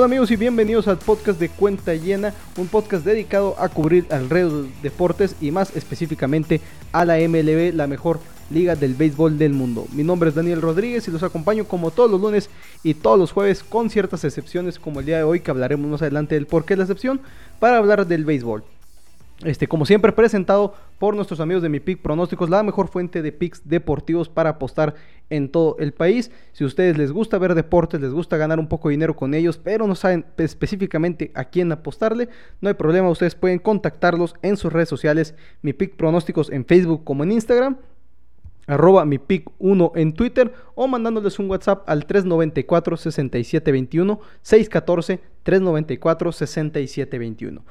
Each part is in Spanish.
Hola amigos y bienvenidos al podcast de Cuenta Llena, un podcast dedicado a cubrir alrededor de deportes y más específicamente a la MLB, la mejor liga del béisbol del mundo. Mi nombre es Daniel Rodríguez y los acompaño como todos los lunes y todos los jueves con ciertas excepciones como el día de hoy que hablaremos más adelante del por qué la excepción para hablar del béisbol. Este, como siempre, presentado por nuestros amigos de Mi Pick Pronósticos, la mejor fuente de picks deportivos para apostar en todo el país. Si a ustedes les gusta ver deportes, les gusta ganar un poco de dinero con ellos, pero no saben específicamente a quién apostarle, no hay problema, ustedes pueden contactarlos en sus redes sociales, Mi Pick Pronósticos en Facebook como en Instagram arroba mi pick 1 en Twitter o mandándoles un WhatsApp al 394 6721 614 394 6721.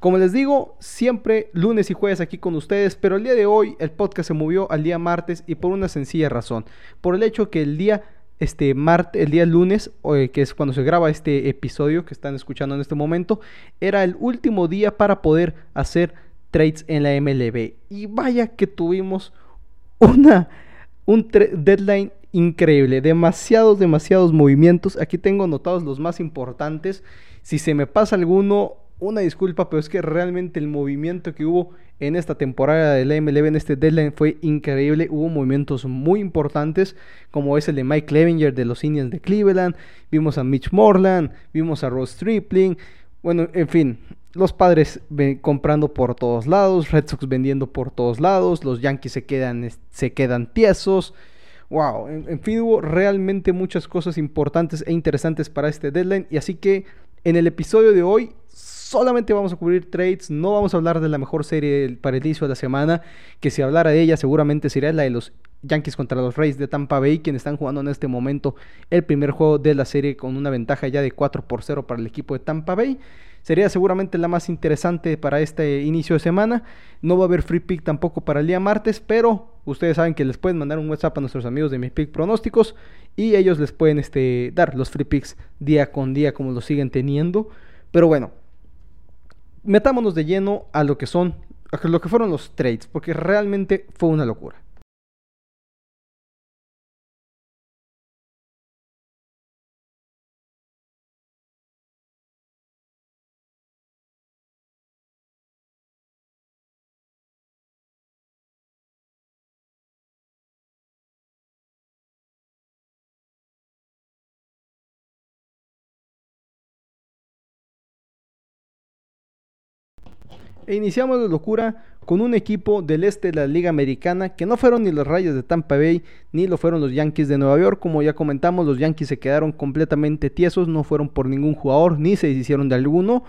Como les digo, siempre lunes y jueves aquí con ustedes, pero el día de hoy el podcast se movió al día martes y por una sencilla razón, por el hecho que el día este martes, el día lunes, eh, que es cuando se graba este episodio que están escuchando en este momento, era el último día para poder hacer trades en la MLB. Y vaya que tuvimos una un deadline increíble, demasiados, demasiados movimientos. Aquí tengo anotados los más importantes. Si se me pasa alguno, una disculpa, pero es que realmente el movimiento que hubo en esta temporada de la MLB, en este deadline, fue increíble. Hubo movimientos muy importantes, como es el de Mike Clevinger de los Indians de Cleveland. Vimos a Mitch Morland, vimos a Ross Stripling. Bueno, en fin, los padres comprando por todos lados, Red Sox vendiendo por todos lados, los Yankees se quedan, se quedan tiesos. Wow, en fin, hubo realmente muchas cosas importantes e interesantes para este deadline. Y así que en el episodio de hoy solamente vamos a cubrir trades, no vamos a hablar de la mejor serie para el inicio de la semana, que si hablara de ella seguramente sería la de los Yankees contra los Rays de Tampa Bay, quienes están jugando en este momento el primer juego de la serie con una ventaja ya de 4 por 0 para el equipo de Tampa Bay. Sería seguramente la más interesante para este inicio de semana. No va a haber free pick tampoco para el día martes, pero ustedes saben que les pueden mandar un WhatsApp a nuestros amigos de mis pick pronósticos y ellos les pueden este, dar los free picks día con día como lo siguen teniendo. Pero bueno, metámonos de lleno a lo que son, a lo que fueron los trades, porque realmente fue una locura. E iniciamos la locura con un equipo del este de la Liga Americana que no fueron ni los Rayos de Tampa Bay ni lo fueron los Yankees de Nueva York. Como ya comentamos, los Yankees se quedaron completamente tiesos, no fueron por ningún jugador ni se deshicieron de alguno.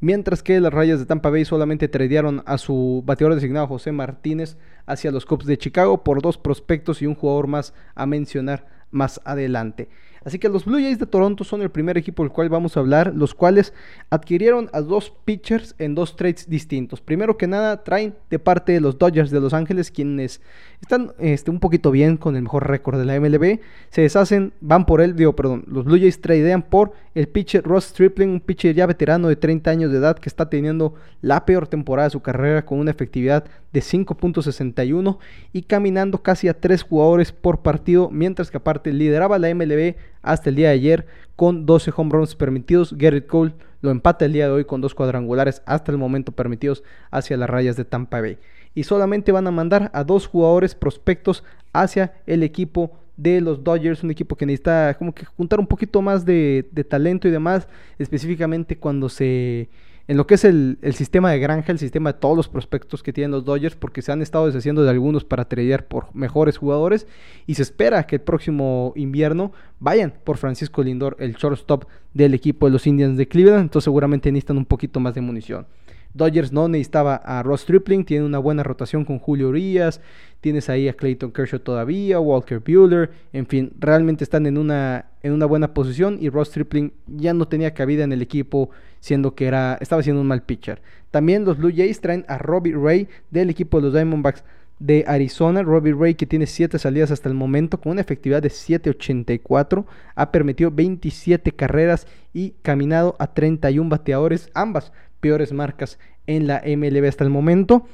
Mientras que las Rayas de Tampa Bay solamente tradearon a su bateador designado José Martínez hacia los Cubs de Chicago por dos prospectos y un jugador más a mencionar más adelante. Así que los Blue Jays de Toronto son el primer equipo del cual vamos a hablar, los cuales adquirieron a dos pitchers en dos trades distintos. Primero que nada, traen de parte de los Dodgers de Los Ángeles, quienes están este, un poquito bien con el mejor récord de la MLB. Se deshacen, van por él, digo, perdón, los Blue Jays tradean por el pitcher Ross Stripling, un pitcher ya veterano de 30 años de edad que está teniendo la peor temporada de su carrera con una efectividad de 5.61 y caminando casi a 3 jugadores por partido, mientras que aparte lideraba la MLB hasta el día de ayer con 12 home runs permitidos. Garrett Cole lo empata el día de hoy con dos cuadrangulares hasta el momento permitidos hacia las rayas de Tampa Bay. Y solamente van a mandar a dos jugadores prospectos hacia el equipo de los Dodgers, un equipo que necesita como que juntar un poquito más de, de talento y demás, específicamente cuando se en lo que es el, sistema de granja, el sistema de todos los prospectos que tienen los Dodgers, porque se han estado deshaciendo de algunos para tradear por mejores jugadores. Y se espera que el próximo invierno vayan por Francisco Lindor, el shortstop del equipo de los Indians de Cleveland. Entonces, seguramente necesitan un poquito más de munición. Dodgers no necesitaba a Ross Stripling, tiene una buena rotación con Julio Urias, tienes ahí a Clayton Kershaw todavía, Walker Bueller, en fin, realmente están en una, en una buena posición y Ross Stripling ya no tenía cabida en el equipo, siendo que era, estaba siendo un mal pitcher. También los Blue Jays traen a Robbie Ray del equipo de los Diamondbacks de Arizona, Robbie Ray que tiene 7 salidas hasta el momento con una efectividad de 7.84, ha permitido 27 carreras y caminado a 31 bateadores, ambas peores marcas en la MLB hasta el momento.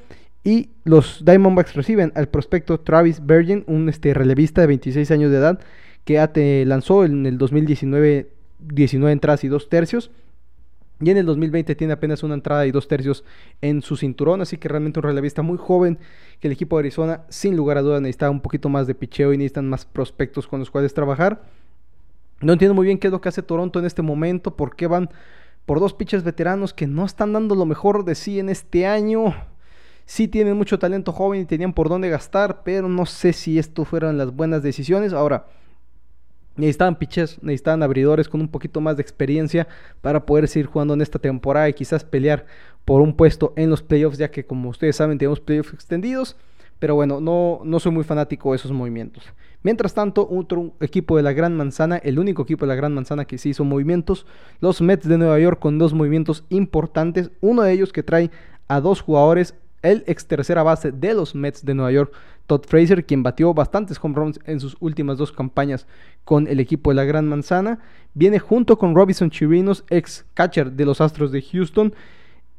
Y los Diamondbacks reciben al prospecto Travis Bergen, un este, relevista de 26 años de edad, que te lanzó en el 2019 19 entradas y 2 tercios. Y en el 2020 tiene apenas una entrada y dos tercios en su cinturón, así que realmente un relevista muy joven que el equipo de Arizona sin lugar a dudas necesita un poquito más de picheo y necesitan más prospectos con los cuales trabajar. No entiendo muy bien qué es lo que hace Toronto en este momento, por qué van por dos pitchers veteranos que no están dando lo mejor de sí en este año. Sí tienen mucho talento joven y tenían por dónde gastar, pero no sé si esto fueron las buenas decisiones. Ahora, necesitaban pitchers, necesitaban abridores con un poquito más de experiencia para poder seguir jugando en esta temporada y quizás pelear por un puesto en los playoffs, ya que como ustedes saben tenemos playoffs extendidos. Pero bueno, no, no soy muy fanático de esos movimientos. Mientras tanto, otro equipo de la Gran Manzana, el único equipo de la Gran Manzana que sí hizo movimientos, los Mets de Nueva York con dos movimientos importantes. Uno de ellos que trae a dos jugadores, el ex tercera base de los Mets de Nueva York, Todd Fraser, quien batió bastantes home runs en sus últimas dos campañas con el equipo de la Gran Manzana, viene junto con Robinson Chirinos, ex catcher de los Astros de Houston,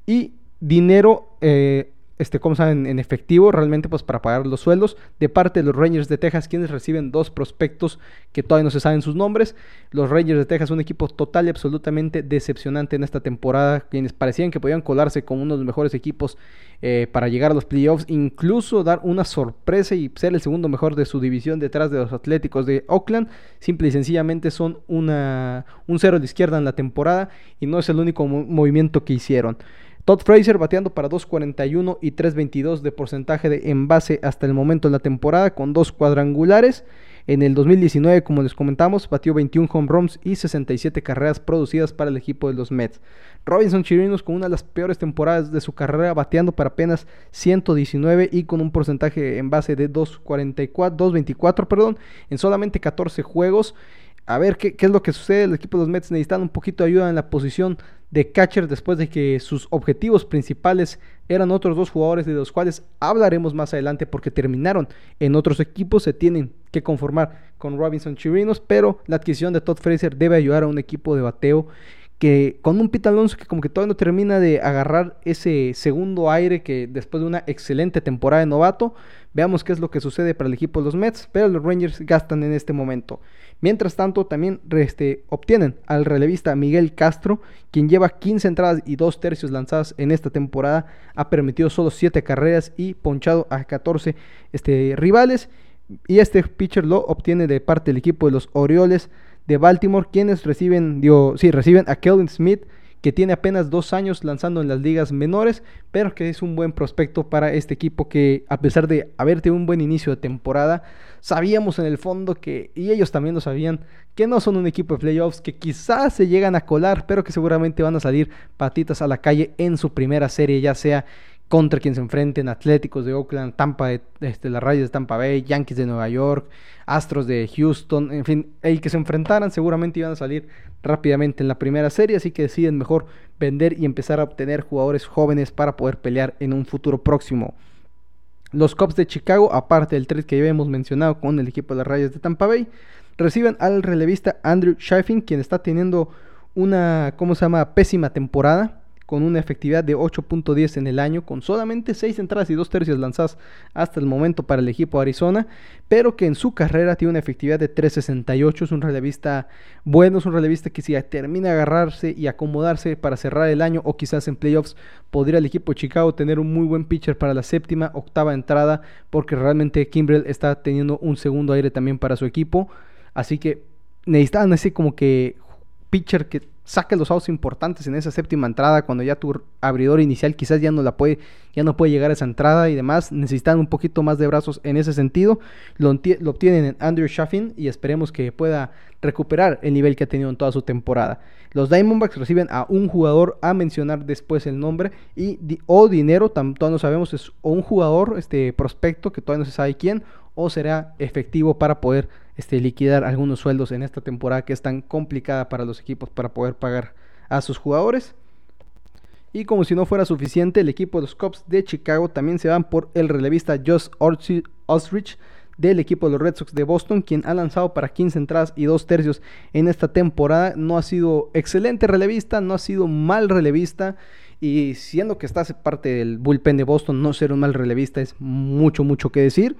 y dinero eh, este, como saben, en efectivo realmente pues para pagar los sueldos de parte de los Rangers de Texas, quienes reciben dos prospectos que todavía no se saben sus nombres. Los Rangers de Texas, un equipo total y absolutamente decepcionante en esta temporada, quienes parecían que podían colarse con uno de los mejores equipos eh, para llegar a los playoffs, incluso dar una sorpresa y ser el segundo mejor de su división detrás de los Atléticos de Oakland. Simple y sencillamente son una, un cero de izquierda en la temporada y no es el único movimiento que hicieron. Todd Fraser bateando para 2.41 y 3.22 de porcentaje de envase hasta el momento en la temporada con dos cuadrangulares. En el 2019, como les comentamos, batió 21 home runs y 67 carreras producidas para el equipo de los Mets. Robinson Chirinos con una de las peores temporadas de su carrera, bateando para apenas 119 y con un porcentaje en base de 2.44, 2.24, perdón, en solamente 14 juegos. A ver qué, qué, es lo que sucede. El equipo de los Mets necesitan un poquito de ayuda en la posición de catcher después de que sus objetivos principales eran otros dos jugadores de los cuales hablaremos más adelante porque terminaron en otros equipos, se tienen que conformar con Robinson Chirinos, pero la adquisición de Todd Fraser debe ayudar a un equipo de bateo que con un Pete Alonso que como que todavía no termina de agarrar ese segundo aire que después de una excelente temporada de novato, veamos qué es lo que sucede para el equipo de los Mets, pero los Rangers gastan en este momento. Mientras tanto, también este, obtienen al relevista Miguel Castro, quien lleva 15 entradas y 2 tercios lanzadas en esta temporada, ha permitido solo 7 carreras y ponchado a 14 este, rivales. Y este pitcher lo obtiene de parte del equipo de los Orioles de Baltimore, quienes reciben, sí, reciben a Kelvin Smith, que tiene apenas dos años lanzando en las ligas menores, pero que es un buen prospecto para este equipo que a pesar de haber tenido un buen inicio de temporada, sabíamos en el fondo que, y ellos también lo sabían, que no son un equipo de playoffs, que quizás se llegan a colar, pero que seguramente van a salir patitas a la calle en su primera serie, ya sea contra quien se enfrenten, Atléticos de Oakland, Tampa de, este, las Rayas de Tampa Bay, Yankees de Nueva York, Astros de Houston, en fin, el que se enfrentaran seguramente iban a salir rápidamente en la primera serie, así que deciden mejor vender y empezar a obtener jugadores jóvenes para poder pelear en un futuro próximo. Los Cubs de Chicago, aparte del trade que ya hemos mencionado con el equipo de las Rayas de Tampa Bay, reciben al relevista Andrew Sheffin, quien está teniendo una, ¿cómo se llama?, pésima temporada con una efectividad de 8.10 en el año, con solamente 6 entradas y 2 tercios lanzadas hasta el momento para el equipo de Arizona, pero que en su carrera tiene una efectividad de 3.68, es un relevista bueno, es un relevista que si termina agarrarse y acomodarse para cerrar el año o quizás en playoffs, podría el equipo de Chicago tener un muy buen pitcher para la séptima, octava entrada, porque realmente Kimbrell está teniendo un segundo aire también para su equipo, así que necesitan ese como que pitcher que saque los outs importantes en esa séptima entrada cuando ya tu abridor inicial quizás ya no la puede ya no puede llegar a esa entrada y demás necesitan un poquito más de brazos en ese sentido. Lo, obtienen en Andrew Shaffin y esperemos que pueda recuperar el nivel que ha tenido en toda su temporada. Los Diamondbacks reciben a un jugador a mencionar después el nombre y o dinero todavía no sabemos es un jugador este prospecto que todavía no se sabe quién o será efectivo para poder este, liquidar algunos sueldos en esta temporada que es tan complicada para los equipos para poder pagar a sus jugadores. Y como si no fuera suficiente, el equipo de los Cubs de Chicago también se van por el relevista Josh Osrich del equipo de los Red Sox de Boston, quien ha lanzado para 15 entradas y 2 tercios en esta temporada. No ha sido excelente relevista, no ha sido mal relevista. Y siendo que está parte del bullpen de Boston, no ser un mal relevista es mucho, mucho que decir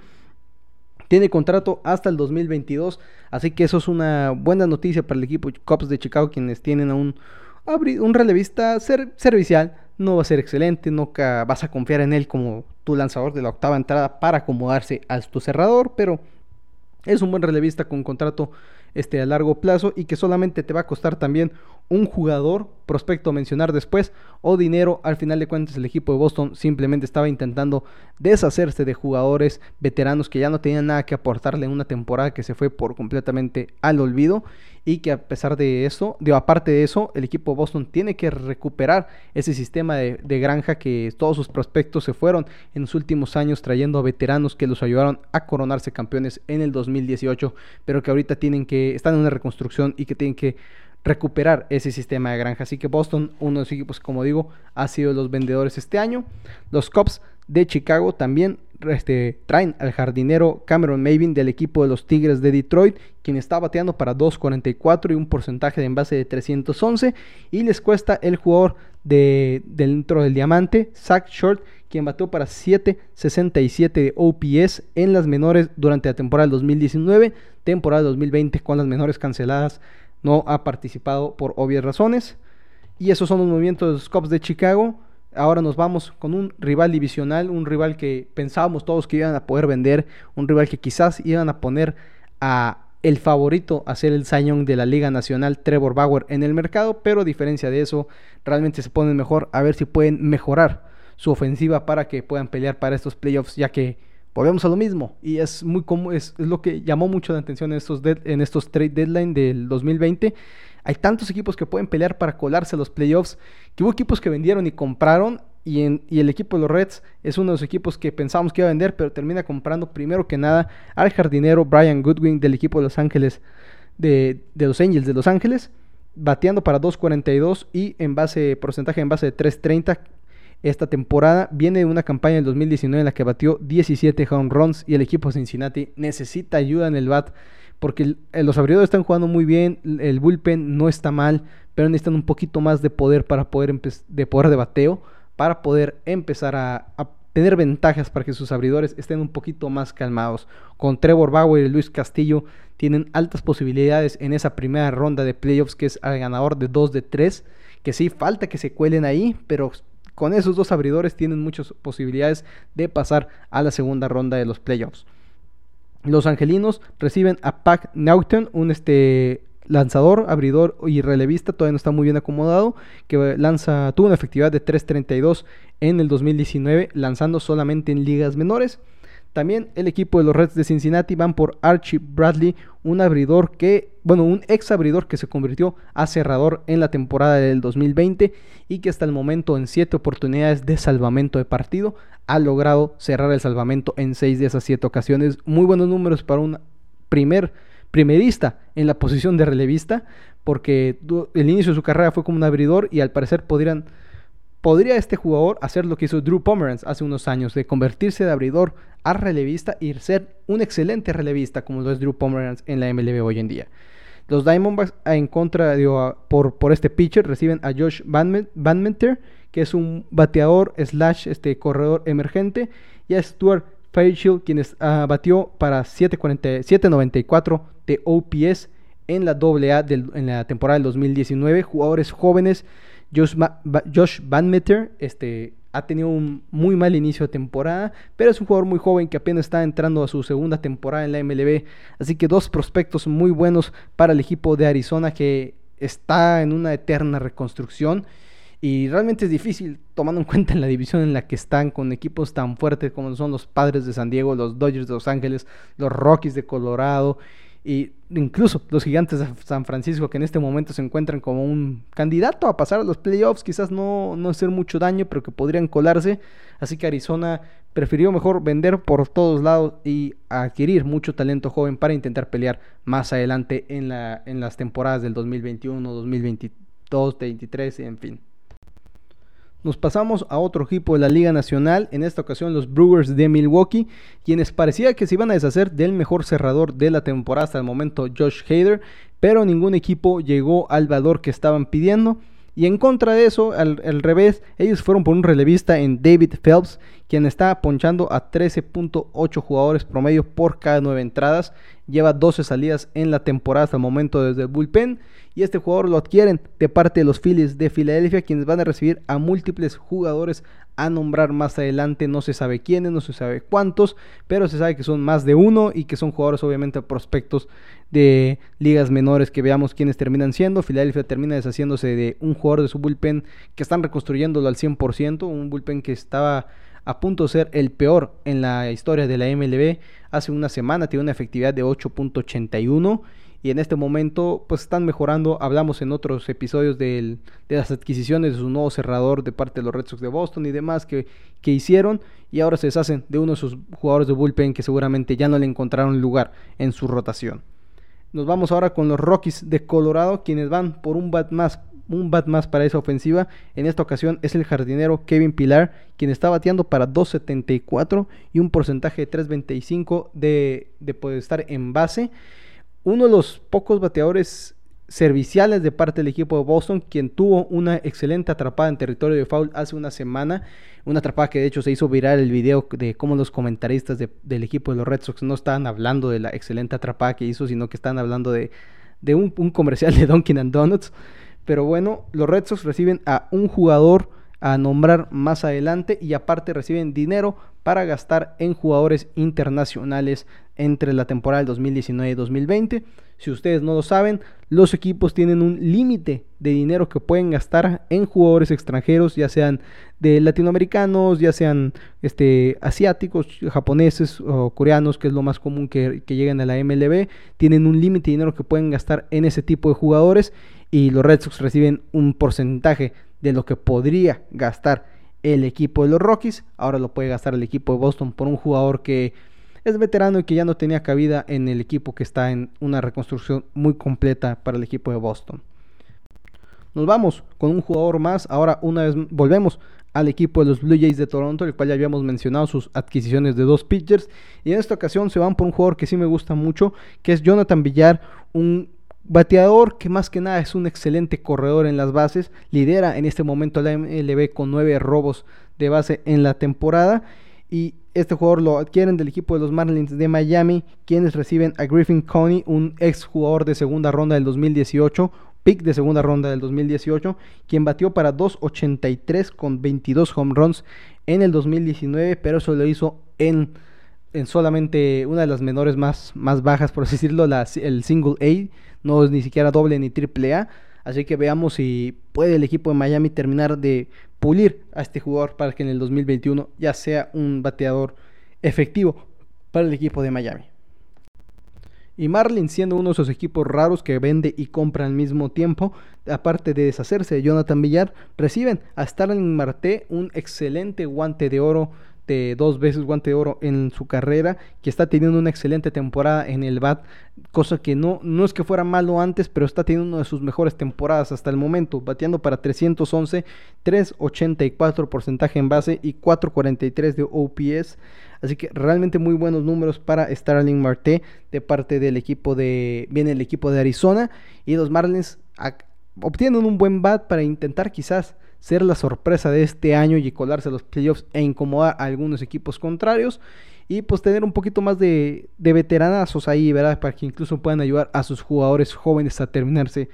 Tiene contrato hasta el 2022, así que eso es una buena noticia para el equipo Cubs de Chicago, quienes tienen a un, un relevista servicial. No va a ser excelente, no vas a confiar en él como tu lanzador de la octava entrada para acomodarse a tu cerrador, pero es un buen relevista con contrato este, a largo plazo y que solamente te va a costar también un jugador, prospecto mencionar después, o dinero. Al final de cuentas, el equipo de Boston simplemente estaba intentando deshacerse de jugadores veteranos que ya no tenían nada que aportarle en una temporada que se fue por completamente al olvido y que a pesar de eso, de, aparte de eso, el equipo de Boston tiene que recuperar ese sistema de, granja que todos sus prospectos se fueron en los últimos años trayendo a veteranos que los ayudaron a coronarse campeones en el 2018, pero que ahorita tienen que, están en una reconstrucción y que tienen que recuperar ese sistema de granja. Así que Boston, uno de los equipos, como digo, ha sido los vendedores este año. Los Cubs de Chicago también este, traen al jardinero Cameron Mavin del equipo de los Tigres de Detroit, quien está bateando para 2.44 y un porcentaje de envase de 311. Y les cuesta el jugador de, dentro del diamante, Zach Short, quien bateó para 7.67 de OPS en las menores durante la temporada del 2019, temporada 2020 con las menores canceladas no ha participado por obvias razones. Y esos son los movimientos de los Cubs de Chicago. Ahora nos vamos con un rival divisional, un rival que pensábamos todos que iban a poder vender, un rival que quizás iban a poner a el favorito a ser el Zion de la Liga Nacional, Trevor Bauer, en el mercado, pero a diferencia de eso, realmente se ponen mejor a ver si pueden mejorar su ofensiva para que puedan pelear para estos playoffs, ya que volvemos a lo mismo y es muy común, es, lo que llamó mucho la atención en estos, en estos trade deadline del 2020. Hay tantos equipos que pueden pelear para colarse a los playoffs, que hubo equipos que vendieron y compraron y, el equipo de los Reds es uno de los equipos que pensábamos que iba a vender, pero termina comprando primero que nada al jardinero Brian Goodwin del equipo de Los Ángeles, de, de los Angels de Los Ángeles, bateando para 2.42 y en base, porcentaje en base de 3.30 esta temporada. Viene de una campaña del 2019 en la que batió 17 home runs y el equipo de Cincinnati necesita ayuda en el bat porque los abridores están jugando muy bien, el bullpen no está mal, pero necesitan un poquito más de poder para poder de poder de bateo para poder empezar a, tener ventajas para que sus abridores estén un poquito más calmados. Con Trevor Bauer y Luis Castillo tienen altas posibilidades en esa primera ronda de playoffs que es al ganador de 2 de 3, que sí falta que se cuelen ahí, pero con esos dos abridores tienen muchas posibilidades de pasar a la segunda ronda de los playoffs. Los angelinos reciben a Pac Naughton, un este lanzador, abridor y relevista, todavía no está muy bien acomodado, que lanza, tuvo una efectividad de 3.32 en el 2019, lanzando solamente en ligas menores. También el equipo de los Reds de Cincinnati van por Archie Bradley, un abridor que, bueno, un ex abridor que se convirtió a cerrador en la temporada del 2020 y que hasta el momento en siete oportunidades de salvamento de partido ha logrado cerrar el salvamento en seis de esas siete ocasiones. Muy buenos números para un primer primerista en la posición de relevista, porque el inicio de su carrera fue como un abridor y al parecer podrían ¿Podría este jugador hacer lo que hizo Drew Pomeranz hace unos años, de convertirse de abridor a relevista y ser un excelente relevista como lo es Drew Pomeranz en la MLB hoy en día? Los Diamondbacks en contra de, por, por este pitcher reciben a Josh Van, que es un bateador slash este corredor emergente, y a Stuart Fairchild, quien uh, batió para 7.94 de OPS en la AA en la temporada del 2019. Jugadores jóvenes Josh, Van Meter este, ha tenido un muy mal inicio de temporada, pero es un jugador muy joven que apenas está entrando a su segunda temporada en la MLB. Así que dos prospectos muy buenos para el equipo de Arizona que está en una eterna reconstrucción. Y realmente es difícil, tomando en cuenta en la división en la que están, con equipos tan fuertes como son los Padres de San Diego, los Dodgers de Los Ángeles, los Rockies de Colorado y incluso los gigantes de San Francisco que en este momento se encuentran como un candidato a pasar a los playoffs, quizás no, no hacer mucho daño, pero que podrían colarse. Así que Arizona prefirió mejor vender por todos lados y adquirir mucho talento joven para intentar pelear más adelante en, la, en las temporadas del 2021, 2022, 2023, en fin. Nos pasamos a otro equipo de la Liga Nacional, en esta ocasión los Brewers de Milwaukee, quienes parecía que se iban a deshacer del mejor cerrador de la temporada hasta el momento, Josh Hader, pero ningún equipo llegó al valor que estaban pidiendo. Y en contra de eso, al, revés, ellos fueron por un relevista en David Phelps, quien está ponchando a 13.8 jugadores promedio por cada 9 entradas. Lleva 12 salidas en la temporada hasta el momento desde el bullpen. Y este jugador lo adquieren de parte de los Phillies de Filadelfia, quienes van a recibir a múltiples jugadores a nombrar más adelante. No se sabe quiénes, no se sabe cuántos, pero se sabe que son más de uno y que son jugadores obviamente prospectos de ligas menores que veamos quiénes terminan siendo. Filadelfia termina deshaciéndose de un jugador de su bullpen que están reconstruyéndolo al 100%, un bullpen que estaba a punto de ser el peor en la historia de la MLB. Hace una semana tiene una efectividad de 8.81 y en este momento pues están mejorando. Hablamos en otros episodios de las adquisiciones de su nuevo cerrador de parte de los Red Sox de Boston y demás que, que hicieron y ahora se deshacen de uno de sus jugadores de bullpen que seguramente ya no le encontraron lugar en su rotación. Nos vamos ahora con los Rockies de Colorado, quienes van por un bat más, un bat más para esa ofensiva. En esta ocasión es el jardinero Kevin Pilar, quien está bateando para 2.74 y un porcentaje de 3.25 de, de poder estar en base. Uno de los pocos bateadores serviciales de parte del equipo de Boston, quien tuvo una excelente atrapada en territorio de foul hace una semana. Una atrapada que de hecho se hizo viral el video de cómo los comentaristas del equipo de los Red Sox no estaban hablando de la excelente atrapada que hizo, sino que estaban hablando de, un, un, comercial de Dunkin' Donuts. Pero bueno, los Red Sox reciben a un jugador a nombrar más adelante y aparte reciben dinero para gastar en jugadores internacionales entre la temporada del 2019 y 2020. Si ustedes no lo saben, los equipos tienen un límite de dinero que pueden gastar en jugadores extranjeros, ya sean de latinoamericanos, ya sean este, asiáticos, japoneses o coreanos, que es lo más común que, que lleguen a la MLB. Tienen un límite de dinero que pueden gastar en ese tipo de jugadores y los Red Sox reciben un porcentaje de lo que podría gastar el equipo de los Rockies. Ahora lo puede gastar el equipo de Boston por un jugador que es veterano y que ya no tenía cabida en el equipo que está en una reconstrucción muy completa para el equipo de Boston. Nos vamos con un jugador más. Ahora una vez volvemos al equipo de los Blue Jays de Toronto, el cual ya habíamos mencionado sus adquisiciones de dos pitchers. Y en esta ocasión se van por un jugador que sí me gusta mucho, que es Jonathan Villar, un Bateador que más que nada es un excelente corredor en las bases, lidera en este momento la MLB con nueve robos de base en la temporada. Y este jugador lo adquieren del equipo de los Marlins de Miami, quienes reciben a Griffin Coney, un ex jugador de segunda ronda del 2018, pick de segunda ronda del 2018, quien batió para 2.83 con 22 home runs en el 2019, pero eso lo hizo en, en solamente una de las menores más, más bajas, por así decirlo, el single A no es ni siquiera doble ni triple A. Así que veamos si puede el equipo de Miami terminar de pulir a este jugador para que en el 2021 ya sea un bateador efectivo para el equipo de Miami. Y Marlin siendo uno de esos equipos raros que vende y compra al mismo tiempo, aparte de deshacerse de Jonathan Villar, reciben a Starling Marte un excelente guante de oro dos veces guante de oro en su carrera, que está teniendo una excelente temporada en el BAT, cosa que no, no es que fuera malo antes, pero está teniendo una de sus mejores temporadas hasta el momento, bateando para 311, 384 porcentaje en base y 443 de OPS. Así que realmente muy buenos números para Starling Marte de parte del equipo de. Viene el equipo de Arizona. Y los Marlins obtienen un buen bat para intentar quizás ser la sorpresa de este año y colarse a los playoffs e incomodar a algunos equipos contrarios. Y pues tener un poquito más de, veteranazos ahí, ¿verdad? Para que incluso puedan ayudar a sus jugadores jóvenes a terminarse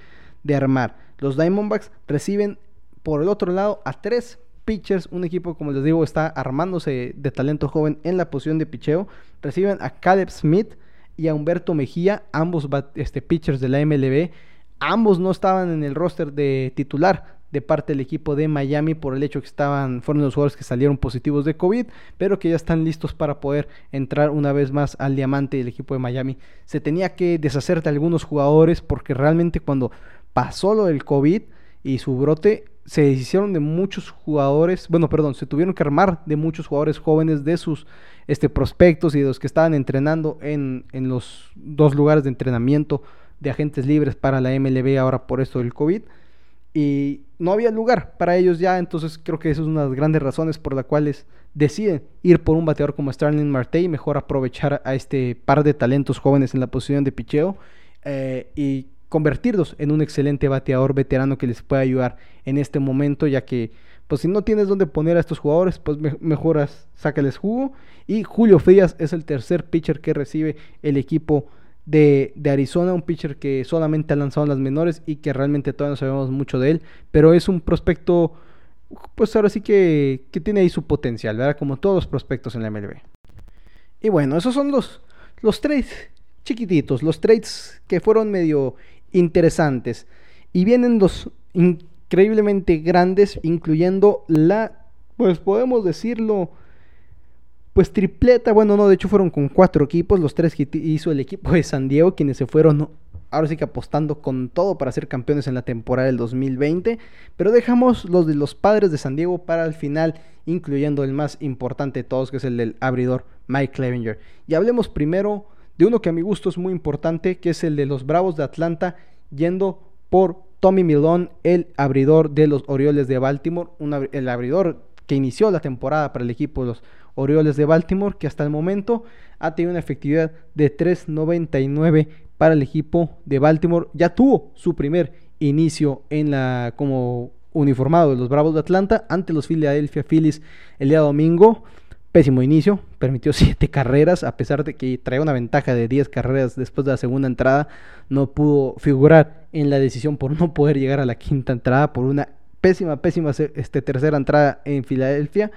de armar. Los Diamondbacks reciben por el otro lado a tres pitchers. Un equipo, como les digo, está armándose de talento joven en la posición de picheo. Reciben a Caleb Smith y a Humberto Mejía, ambos este, pitchers de la MLB. Ambos no estaban en el roster de titular de parte del equipo de Miami por el hecho que estaban, fueron los jugadores que salieron positivos de COVID, pero que ya están listos para poder entrar una vez más al diamante del equipo de Miami. Se tenía que deshacer de algunos jugadores porque realmente cuando pasó lo del COVID y su brote, se deshicieron de muchos jugadores, bueno, perdón, se tuvieron que armar de muchos jugadores jóvenes de sus este, prospectos y de los que estaban entrenando en, en los dos lugares de entrenamiento de agentes libres para la MLB ahora por esto del COVID y no había lugar para ellos ya, entonces creo que eso es una de las grandes razones por las cuales deciden ir por un bateador como Starling Marte y mejor aprovechar a este par de talentos jóvenes en la posición de picheo. Eh, y convertirlos en un excelente bateador veterano que les pueda ayudar en este momento, ya que pues si no tienes dónde poner a estos jugadores, pues mejoras, sácales jugo. Y Julio Frías es el tercer pitcher que recibe el equipo de, Arizona, un pitcher que solamente ha lanzado en las menores y que realmente todavía no sabemos mucho de él, pero es un prospecto, pues ahora sí que, que tiene ahí su potencial, ¿verdad? Como todos los prospectos en la MLB. Y bueno, esos son los, los trades chiquititos, los trades que fueron medio interesantes. Y vienen los increíblemente grandes, incluyendo la, pues podemos decirlo, pues tripleta, bueno, no, de hecho fueron con cuatro equipos, los tres que hizo el equipo de San Diego, quienes se fueron ahora sí que apostando con todo para ser campeones en la temporada del 2020, pero dejamos los de los padres de San Diego para el final, incluyendo el más importante de todos, que es el del abridor Mike Clevenger. Y hablemos primero de uno que a mi gusto es muy importante, que es el de los Bravos de Atlanta, yendo por Tommy Milón, el abridor de los Orioles de Baltimore, el abridor que inició la temporada para el equipo de los Orioles de Baltimore, que hasta el momento ha tenido una efectividad de 3.99 para el equipo de Baltimore. Ya tuvo su primer inicio en la como uniformado de los Bravos de Atlanta ante los Philadelphia Phillies el día domingo. Pésimo inicio, permitió 7 carreras, a pesar de que traía una ventaja de 10 carreras después de la segunda entrada, no pudo figurar en la decisión por no poder llegar a la quinta entrada por una pésima, pésima este, tercera entrada en Filadelfia.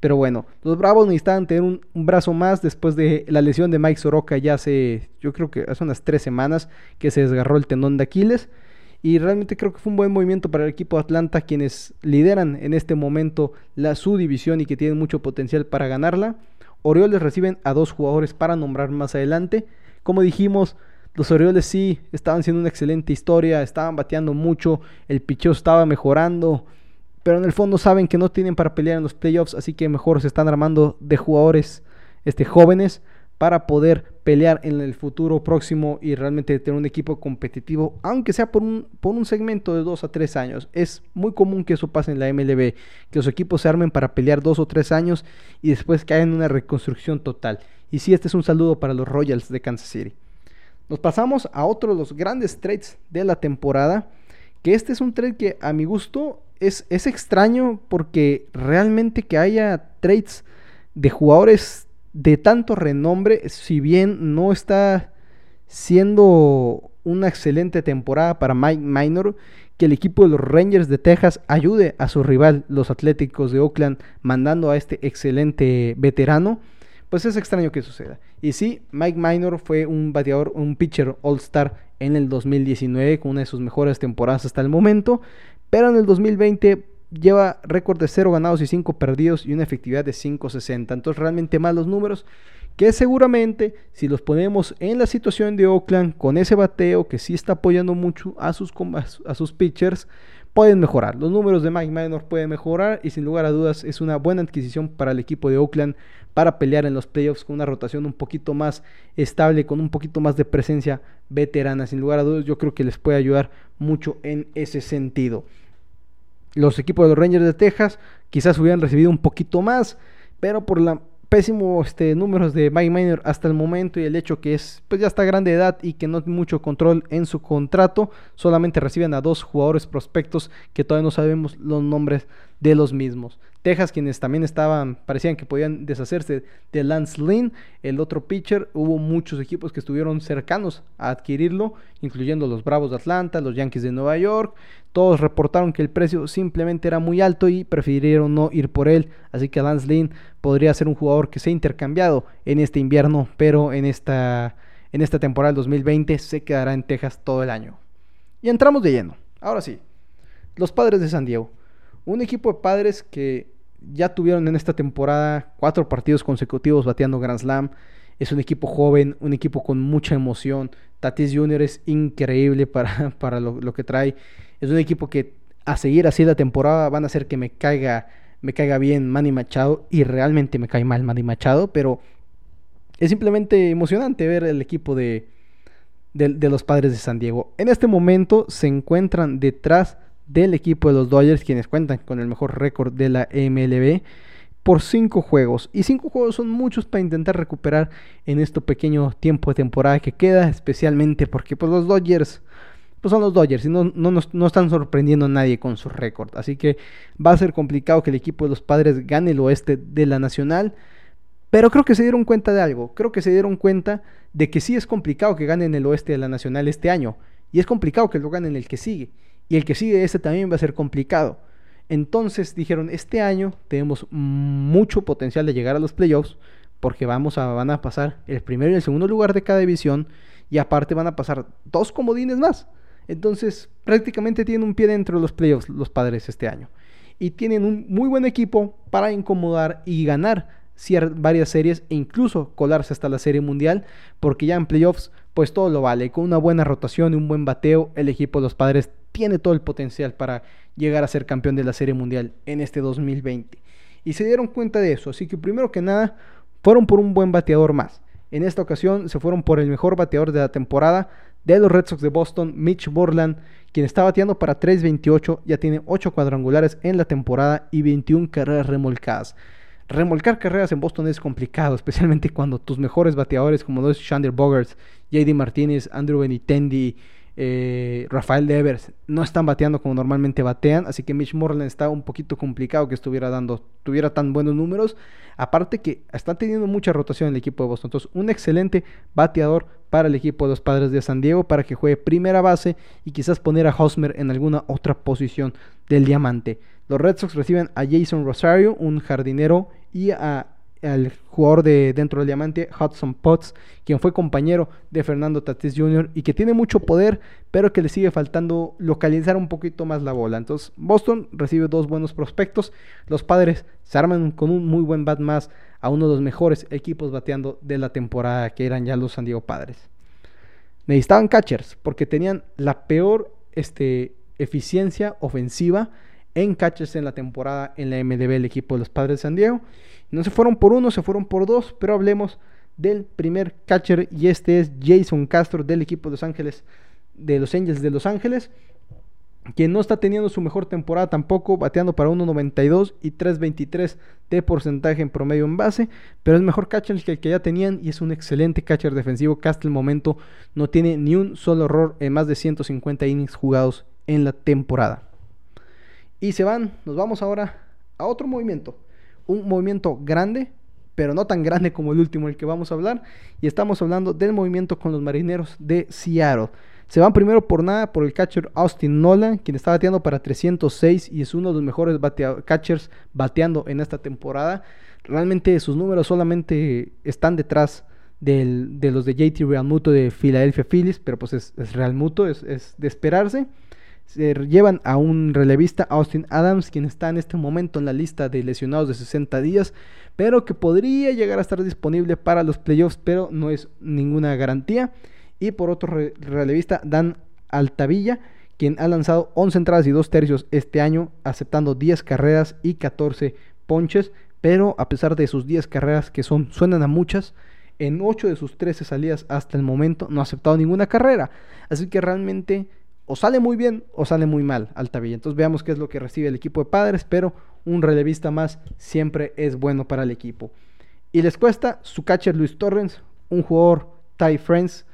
Pero bueno, los Bravos necesitaban tener un, brazo más después de la lesión de Mike Soroka ya hace, yo creo que hace unas tres semanas que se desgarró el tendón de Aquiles. Y realmente creo que fue un buen movimiento para el equipo de Atlanta, quienes lideran en este momento la su división y que tienen mucho potencial para ganarla. Orioles reciben a dos jugadores para nombrar más adelante. Como dijimos, los Orioles sí estaban siendo una excelente historia, estaban bateando mucho, el picheo estaba mejorando, pero en el fondo saben que no tienen para pelear en los playoffs, así que mejor se están armando de jugadores este, jóvenes para poder pelear en el futuro próximo y realmente tener un equipo competitivo, aunque sea por un, por un segmento de dos a tres años. Es muy común que eso pase en la MLB, que los equipos se armen para pelear dos o tres años y después caen en una reconstrucción total. Y sí, este es un saludo para los Royals de Kansas City. Nos pasamos a otro de los grandes trades de la temporada, que este es un trade que a mi gusto es, es extraño porque realmente que haya trades de jugadores de tanto renombre, si bien no está siendo una excelente temporada para Mike Minor, que el equipo de los Rangers de Texas ayude a su rival, los Atléticos de Oakland, mandando a este excelente veterano, pues es extraño que suceda. Y sí, Mike Minor fue un bateador, un pitcher All-Star en el 2019, con una de sus mejores temporadas hasta el momento, pero en el 2020 lleva récord de 0 ganados y 5 perdidos y una efectividad de 5.60. Entonces realmente malos números que seguramente si los ponemos en la situación de Oakland con ese bateo que sí está apoyando mucho a sus, a sus pitchers, pueden mejorar. Los números de Mike Minor pueden mejorar y sin lugar a dudas es una buena adquisición para el equipo de Oakland para pelear en los playoffs con una rotación un poquito más estable, con un poquito más de presencia veterana. Sin lugar a dudas yo creo que les puede ayudar mucho en ese sentido los equipos de los Rangers de Texas quizás hubieran recibido un poquito más, pero por la pésimo este, números de Mike Minor hasta el momento y el hecho que es pues ya está grande de edad y que no tiene mucho control en su contrato, solamente reciben a dos jugadores prospectos que todavía no sabemos los nombres de los mismos. Texas, quienes también estaban, parecían que podían deshacerse de Lance Lynn, el otro pitcher, hubo muchos equipos que estuvieron cercanos a adquirirlo, incluyendo los Bravos de Atlanta, los Yankees de Nueva York, todos reportaron que el precio simplemente era muy alto y prefirieron no ir por él, así que Lance Lynn podría ser un jugador que se ha intercambiado en este invierno, pero en esta, en esta temporada del 2020 se quedará en Texas todo el año. Y entramos de lleno, ahora sí, los padres de San Diego. Un equipo de padres que ya tuvieron en esta temporada cuatro partidos consecutivos bateando Grand Slam. Es un equipo joven, un equipo con mucha emoción. Tatis Jr. es increíble para, para lo, que trae. Es un equipo que a seguir así la temporada van a hacer que me caiga, me caiga bien Manny Machado. Y realmente me cae mal Manny Machado, pero es simplemente emocionante ver el equipo de, de los padres de San Diego. En este momento se encuentran detrás del equipo de los Dodgers, quienes cuentan con el mejor récord de la MLB, por cinco juegos. Y cinco juegos son muchos para intentar recuperar en este pequeño tiempo de temporada que queda, especialmente porque pues, los Dodgers pues son los Dodgers y no, no, están sorprendiendo a nadie con su récord. Así que va a ser complicado que el equipo de los padres gane el oeste de la Nacional. Pero creo que se dieron cuenta de algo. Creo que se dieron cuenta de que sí es complicado que ganen el oeste de la Nacional este año. Y es complicado que lo ganen el que sigue. Y el que sigue ese también va a ser complicado. Entonces dijeron, este año tenemos mucho potencial de llegar a los playoffs. Porque vamos a, van a pasar el primero y el segundo lugar de cada división. Y aparte van a pasar dos comodines más. Entonces, prácticamente tienen un pie dentro de los playoffs los padres este año. Y tienen un muy buen equipo para incomodar y ganar varias series e incluso colarse hasta la serie mundial, porque ya en playoffs, pues todo lo vale. Con una buena rotación y un buen bateo, el equipo de los padres tiene todo el potencial para llegar a ser campeón de la serie mundial en este 2020. Y se dieron cuenta de eso, así que primero que nada, fueron por un buen bateador más. En esta ocasión se fueron por el mejor bateador de la temporada, de los Red Sox de Boston, Mitch Borland, quien está bateando para 3.28, ya tiene 8 cuadrangulares en la temporada y 21 carreras remolcadas. Remolcar carreras en Boston es complicado, especialmente cuando tus mejores bateadores como los Shander Bogarts, JD Martínez, Andrew Benitendi, eh, Rafael Devers no están bateando como normalmente batean, así que Mitch Moreland está un poquito complicado que estuviera dando, tuviera tan buenos números. Aparte que está teniendo mucha rotación en el equipo de Boston. Entonces, un excelente bateador para el equipo de los padres de San Diego para que juegue primera base y quizás poner a Hosmer en alguna otra posición del diamante. Los Red Sox reciben a Jason Rosario, un jardinero, y a al jugador de dentro del diamante, Hudson Potts, quien fue compañero de Fernando Tatis Jr. y que tiene mucho poder, pero que le sigue faltando localizar un poquito más la bola. Entonces, Boston recibe dos buenos prospectos. Los padres se arman con un muy buen bat más a uno de los mejores equipos bateando de la temporada, que eran ya los San Diego Padres. Necesitaban catchers porque tenían la peor este, eficiencia ofensiva en catchers en la temporada en la MDB el equipo de los Padres de San Diego. No se fueron por uno, se fueron por dos, pero hablemos del primer catcher y este es Jason Castro del equipo de Los Ángeles, de los Angels de Los Ángeles, quien no está teniendo su mejor temporada tampoco, bateando para 1.92 y 3.23 de porcentaje en promedio en base, pero es mejor catcher que el que ya tenían y es un excelente catcher defensivo que hasta el momento no tiene ni un solo error en más de 150 innings jugados en la temporada. Y se van, nos vamos ahora a otro movimiento un movimiento grande, pero no tan grande como el último el que vamos a hablar. Y estamos hablando del movimiento con los marineros de Seattle. Se van primero por nada por el catcher Austin Nolan, quien está bateando para 306 y es uno de los mejores catchers bateando en esta temporada. Realmente sus números solamente están detrás de los de JT Realmuto de Philadelphia Phillies, pero pues es, es Realmuto, es de esperarse se llevan a un relevista Austin Adams, quien está en este momento en la lista de lesionados de 60 días, pero que podría llegar a estar disponible para los playoffs, pero no es ninguna garantía. Y por otro relevista, Dan Altavilla, quien ha lanzado 11 entradas y 2 tercios este año, aceptando 10 carreras y 14 ponches, pero a pesar de sus 10 carreras que son suenan a muchas, en 8 de sus 13 salidas hasta el momento no ha aceptado ninguna carrera. Así que realmente o sale muy bien o sale muy mal Altavilla. Entonces veamos qué es lo que recibe el equipo de padres, pero un relevista más siempre es bueno para el equipo. Y les cuesta su catcher Luis Torrens, un jugador Ty Friends,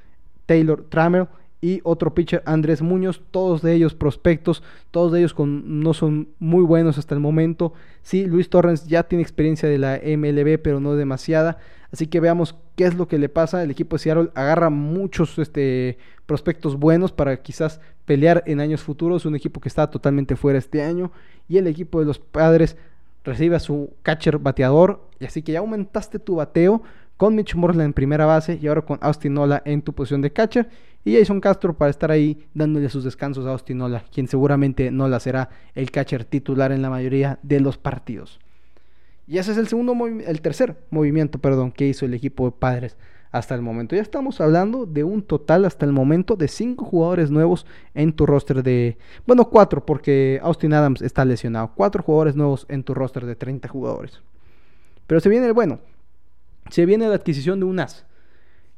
Taylor Trammell y otro pitcher Andrés Muñoz, todos de ellos prospectos, todos de ellos con, no son muy buenos hasta el momento. Sí, Luis Torrens ya tiene experiencia de la MLB, pero no demasiada. Así que veamos qué es lo que le pasa. El equipo de Seattle agarra muchos este, prospectos buenos para quizás pelear en años futuros. Un equipo que está totalmente fuera este año. Y el equipo de los padres recibe a su catcher bateador. Y así que ya aumentaste tu bateo con Mitch Moreland en primera base y ahora con Austin Nola en tu posición de catcher y Jason Castro para estar ahí dándole sus descansos a Austin Nola, quien seguramente Nola será el catcher titular en la mayoría de los partidos. Y ese es el segundo el tercer movimiento, perdón, que hizo el equipo de Padres hasta el momento. Ya estamos hablando de un total hasta el momento de cinco jugadores nuevos en tu roster de, bueno, cuatro porque Austin Adams está lesionado. Cuatro jugadores nuevos en tu roster de 30 jugadores. Pero se viene el bueno, se viene la adquisición de un as.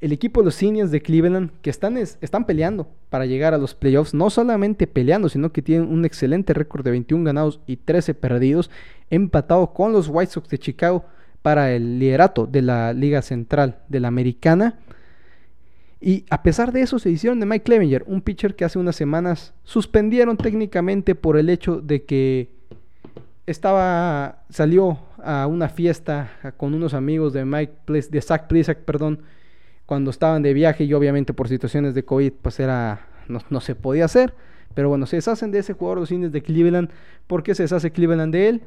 El equipo de los Indians de Cleveland que están, están peleando para llegar a los playoffs, no solamente peleando, sino que tienen un excelente récord de 21 ganados y 13 perdidos, empatado con los White Sox de Chicago para el liderato de la Liga Central de la Americana. Y a pesar de eso se hicieron de Mike Clevenger, un pitcher que hace unas semanas suspendieron técnicamente por el hecho de que estaba salió a una fiesta con unos amigos de Mike de Zach Plisak, perdón, cuando estaban de viaje y obviamente por situaciones de COVID pues era no, se podía hacer, pero bueno, se deshacen de ese jugador los indios de Cleveland, ¿por qué se deshace Cleveland de él?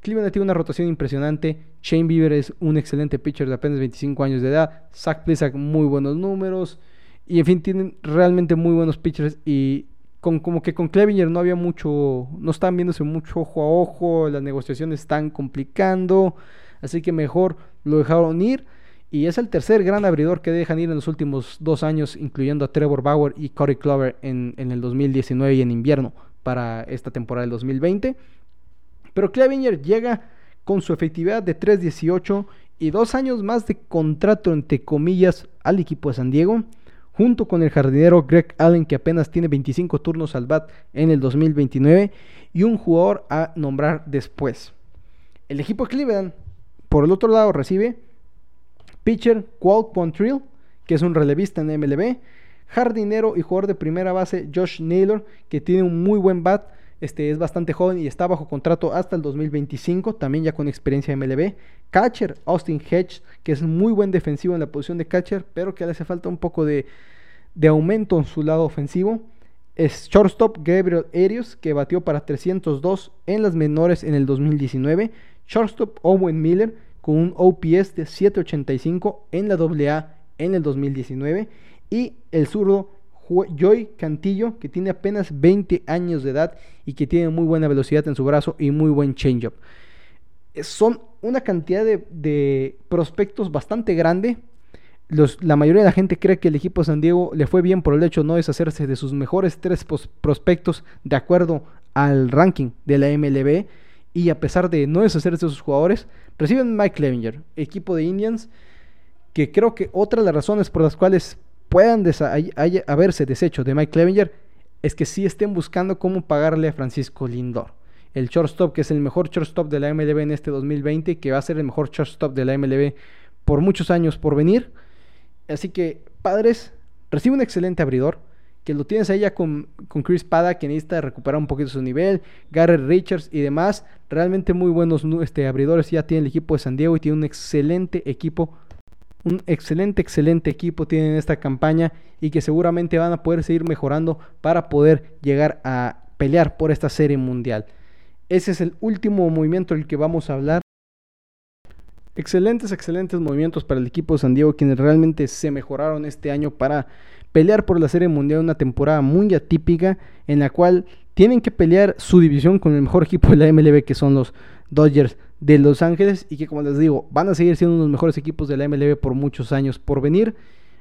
Cleveland tiene una rotación impresionante. Shane Bieber es un excelente pitcher de apenas 25 años de edad. Zach Plisak, muy buenos números. Y en fin, tienen realmente muy buenos pitchers. Y con, como que con Clevinger no había mucho, no están viéndose mucho ojo a ojo. Las negociaciones están complicando. Así que mejor lo dejaron ir. Y es el tercer gran abridor que dejan ir en los últimos dos años, incluyendo a Trevor Bauer y Corey Clover en, en el 2019 y en invierno para esta temporada del 2020. Pero Clevinger llega con su efectividad de 3.18 y dos años más de contrato, entre comillas, al equipo de San Diego, junto con el jardinero Greg Allen, que apenas tiene 25 turnos al bat en el 2029, y un jugador a nombrar después. El equipo de Cleveland, por el otro lado, recibe pitcher Walt Pontrill, que es un relevista en MLB, jardinero y jugador de primera base Josh Naylor, que tiene un muy buen bat este es bastante joven y está bajo contrato hasta el 2025, también ya con experiencia en MLB. Catcher, Austin Hedge, que es muy buen defensivo en la posición de catcher, pero que le hace falta un poco de, aumento en su lado ofensivo. Shortstop Gabriel Arias, que batió para 302 en las menores en el 2019. Shortstop Owen Miller, con un OPS de 785 en la AA en el 2019. Y el zurdo Joy Cantillo, que tiene apenas 20 años de edad y que tiene muy buena velocidad en su brazo y muy buen changeup. Son una cantidad de, prospectos bastante grande. la mayoría de la gente cree que el equipo de San Diego le fue bien por el hecho de no deshacerse de sus mejores tres prospectos de acuerdo al ranking de la MLB. Y a pesar de no deshacerse de sus jugadores, reciben Mike Clevinger, equipo de Indians, que creo que otra de las razones por las cuales puedan haberse deshecho de Mike Clevenger es que sí estén buscando cómo pagarle a Francisco Lindor. El shortstop, que es el mejor shortstop de la MLB en este 2020, que va a ser el mejor shortstop de la MLB por muchos años por venir. Así que, padres, recibe un excelente abridor, que lo tienes ahí ya con, con Chris Pada, que necesita recuperar un poquito su nivel, Garrett Richards y demás. Realmente muy buenos este, abridores ya tiene el equipo de San Diego y tiene un excelente equipo un excelente, excelente equipo tienen esta campaña y que seguramente van a poder seguir mejorando para poder llegar a pelear por esta serie mundial. Ese es el último movimiento del que vamos a hablar. Excelentes, excelentes movimientos para el equipo de San Diego, quienes realmente se mejoraron este año para pelear por la serie mundial, una temporada muy atípica en la cual tienen que pelear su división con el mejor equipo de la MLB que son los Dodgers de Los Ángeles y que como les digo van a seguir siendo uno de los mejores equipos de la MLB por muchos años por venir.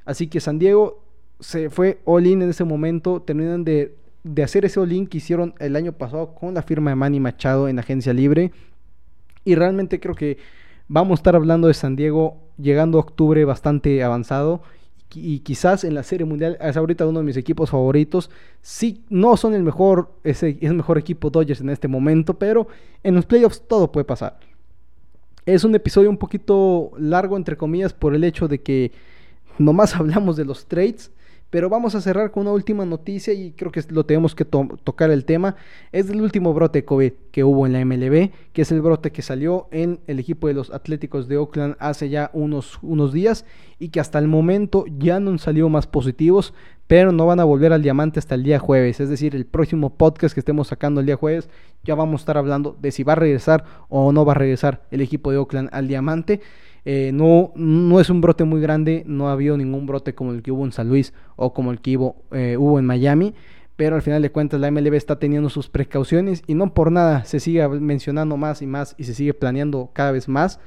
Así que San Diego se fue all-in en ese momento, terminan de, hacer ese all-in que hicieron el año pasado con la firma de Manny Machado en agencia libre. Y realmente creo que vamos a estar hablando de San Diego llegando a octubre bastante avanzado y quizás en la Serie Mundial es ahorita uno de mis equipos favoritos. Sí, no son el mejor, es el mejor equipo Dodgers en este momento, pero en los playoffs todo puede pasar. Es un episodio un poquito largo, entre comillas, por el hecho de que nomás hablamos de los trades. Pero vamos a cerrar con una última noticia y creo que lo tenemos que tocar el tema. Es el último brote de COVID que hubo en la MLB, que es el brote que salió en el equipo de los Atléticos de Oakland hace ya unos, unos días y que hasta el momento ya no han salido más positivos, pero no van a volver al diamante hasta el día jueves. Es decir, el próximo podcast que estemos sacando el día jueves ya vamos a estar hablando de si va a regresar o no va a regresar el equipo de Oakland al diamante. Eh, no, no es un brote muy grande, no ha habido ningún brote como el que hubo en San Luis o como el que hubo, eh, hubo en Miami, pero al final de cuentas la MLB está teniendo sus precauciones y no por nada se sigue mencionando más y más y se sigue planeando cada vez más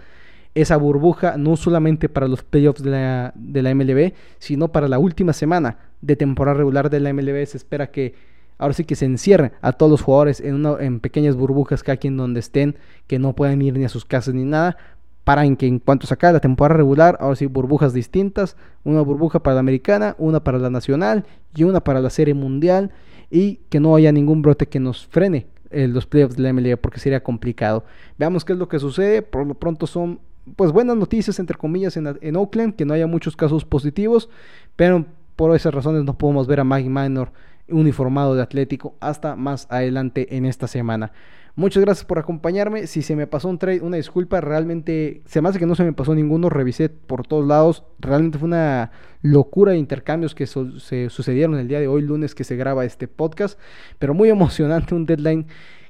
esa burbuja, no solamente para los playoffs de la, de la MLB, sino para la última semana de temporada regular de la MLB. Se espera que ahora sí que se encierre a todos los jugadores en, en pequeñas burbujas, cada quien donde estén, que no puedan ir ni a sus casas ni nada, para en que en cuanto se acabe la temporada regular, ahora sí burbujas distintas, una burbuja para la americana, una para la nacional y una para la serie mundial y que no haya ningún brote que nos frene eh, los playoffs de la MLB porque sería complicado. Veamos qué es lo que sucede, por lo pronto son pues buenas noticias entre comillas en, en Oakland, que no haya muchos casos positivos, pero por esas razones no podemos ver a Maggie Minor uniformado de Atlético hasta más adelante en esta semana. Muchas gracias por acompañarme. Si se me pasó un trade, una disculpa. Realmente se me hace que no se me pasó ninguno. Revisé por todos lados. Realmente fue una locura de intercambios que se sucedieron el día de hoy, lunes, que se graba este podcast. Pero muy emocionante, un deadline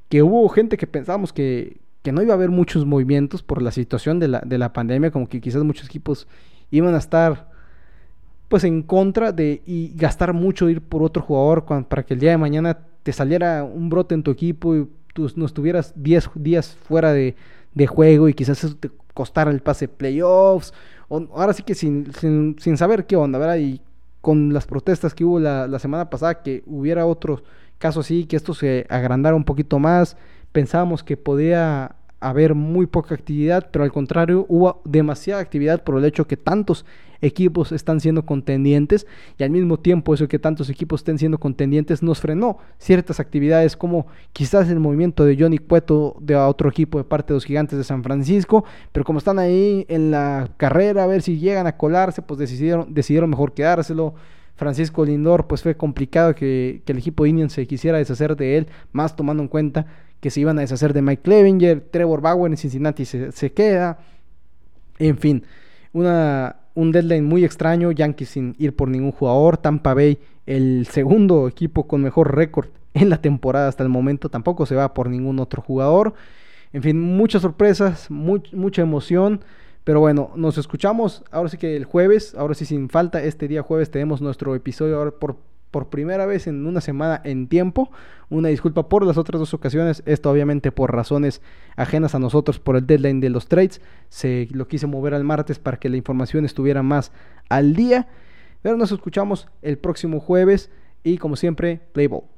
que hubo gente que pensábamos que, que no iba a haber muchos movimientos por la situación de la, de la pandemia. Como que quizás muchos equipos iban a estar pues en contra de y gastar mucho ir por otro jugador para que el día de mañana te saliera un brote en tu equipo y tú no estuvieras 10 días fuera de, juego y quizás eso te costara el pase playoffs. O, ahora sí que sin, sin, saber qué onda, ¿verdad? Y con las protestas que hubo la, la semana pasada, que hubiera otro caso así, que esto se agrandara un poquito más. Pensábamos que podía haber muy poca actividad, pero al contrario hubo demasiada actividad por el hecho que tantos equipos están siendo contendientes y al mismo tiempo eso que tantos equipos estén siendo contendientes nos frenó ciertas actividades como quizás el movimiento de Johnny Cueto de otro equipo de parte de los gigantes de San Francisco, pero como están ahí en la carrera a ver si llegan a colarse, pues decidieron, decidieron mejor quedárselo. Francisco Lindor, pues fue complicado que, el equipo de se quisiera deshacer de él, más tomando en cuenta que se iban a deshacer de Mike Clevinger, Trevor Bauer en Cincinnati se, queda, en fin, una, un deadline muy extraño, Yankees sin ir por ningún jugador, Tampa Bay el segundo equipo con mejor récord en la temporada hasta el momento, tampoco se va por ningún otro jugador. En fin, muchas sorpresas, mucha emoción. Pero bueno, nos escuchamos ahora sí que el jueves, ahora sí sin falta, este día jueves tenemos nuestro episodio ahora por por primera vez en una semana en tiempo. Una disculpa por las otras dos ocasiones. Esto obviamente por razones ajenas a nosotros por el deadline de los trades. Se lo quise mover al martes para que la información estuviera más al día. Pero nos escuchamos el próximo jueves y como siempre, play ball.